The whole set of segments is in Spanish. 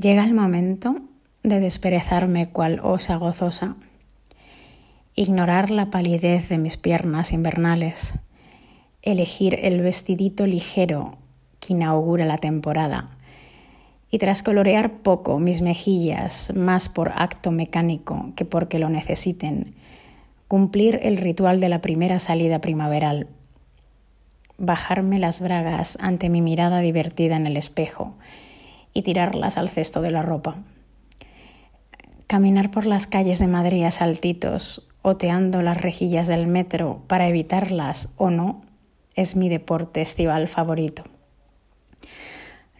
Llega el momento de desperezarme cual osa gozosa, ignorar la palidez de mis piernas invernales, elegir el vestidito ligero que inaugura la temporada y tras colorear poco mis mejillas, más por acto mecánico que porque lo necesiten, cumplir el ritual de la primera salida primaveral, bajarme las bragas ante mi mirada divertida en el espejo y tirarlas al cesto de la ropa. Caminar por las calles de Madrid a saltitos, oteando las rejillas del metro para evitarlas o no, es mi deporte estival favorito.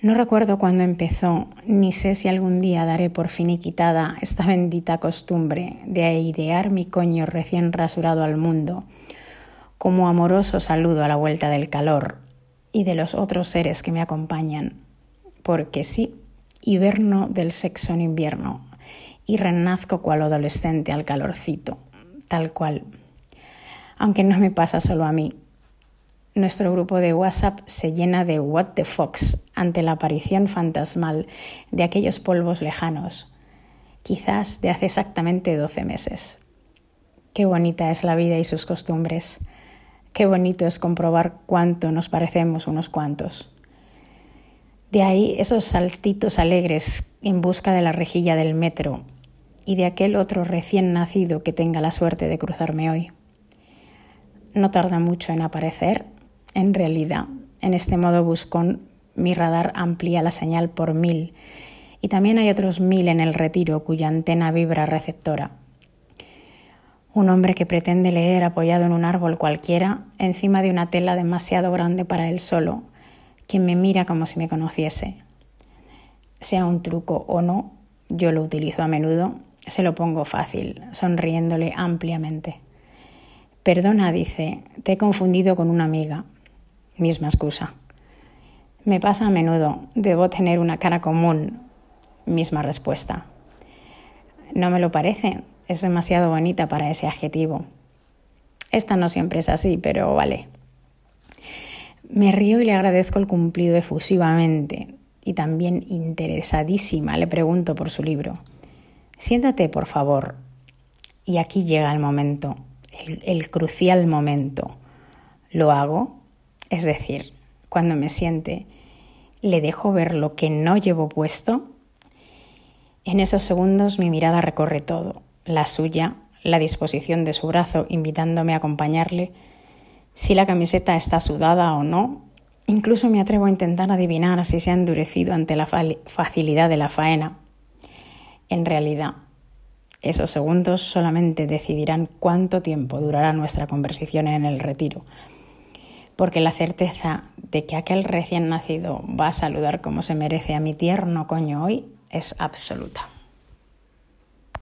No recuerdo cuándo empezó, ni sé si algún día daré por finiquitada esta bendita costumbre de airear mi coño recién rasurado al mundo, como amoroso saludo a la vuelta del calor y de los otros seres que me acompañan, porque sí, hiberno del sexo en invierno y renazco cual adolescente al calorcito, tal cual. Aunque no me pasa solo a mí, nuestro grupo de WhatsApp se llena de what the fox ante la aparición fantasmal de aquellos polvos lejanos, quizás de hace exactamente 12 meses. Qué bonita es la vida y sus costumbres. Qué bonito es comprobar cuánto nos parecemos unos cuantos. De ahí esos saltitos alegres en busca de la rejilla del metro y de aquel otro recién nacido que tenga la suerte de cruzarme hoy. No tarda mucho en aparecer en realidad, en este modo buscón, mi radar amplía la señal por mil y también hay otros mil en el retiro cuya antena vibra receptora. Un hombre que pretende leer apoyado en un árbol cualquiera, encima de una tela demasiado grande para él solo, quien me mira como si me conociese. Sea un truco o no, yo lo utilizo a menudo, se lo pongo fácil, sonriéndole ampliamente. Perdona, dice, te he confundido con una amiga misma excusa. Me pasa a menudo, debo tener una cara común, misma respuesta. No me lo parece, es demasiado bonita para ese adjetivo. Esta no siempre es así, pero vale. Me río y le agradezco el cumplido efusivamente y también interesadísima le pregunto por su libro. Siéntate, por favor. Y aquí llega el momento, el, el crucial momento. ¿Lo hago? Es decir, cuando me siente, le dejo ver lo que no llevo puesto. En esos segundos mi mirada recorre todo, la suya, la disposición de su brazo invitándome a acompañarle, si la camiseta está sudada o no. Incluso me atrevo a intentar adivinar si se ha endurecido ante la facilidad de la faena. En realidad, esos segundos solamente decidirán cuánto tiempo durará nuestra conversación en el retiro porque la certeza de que aquel recién nacido va a saludar como se merece a mi tierno coño hoy es absoluta.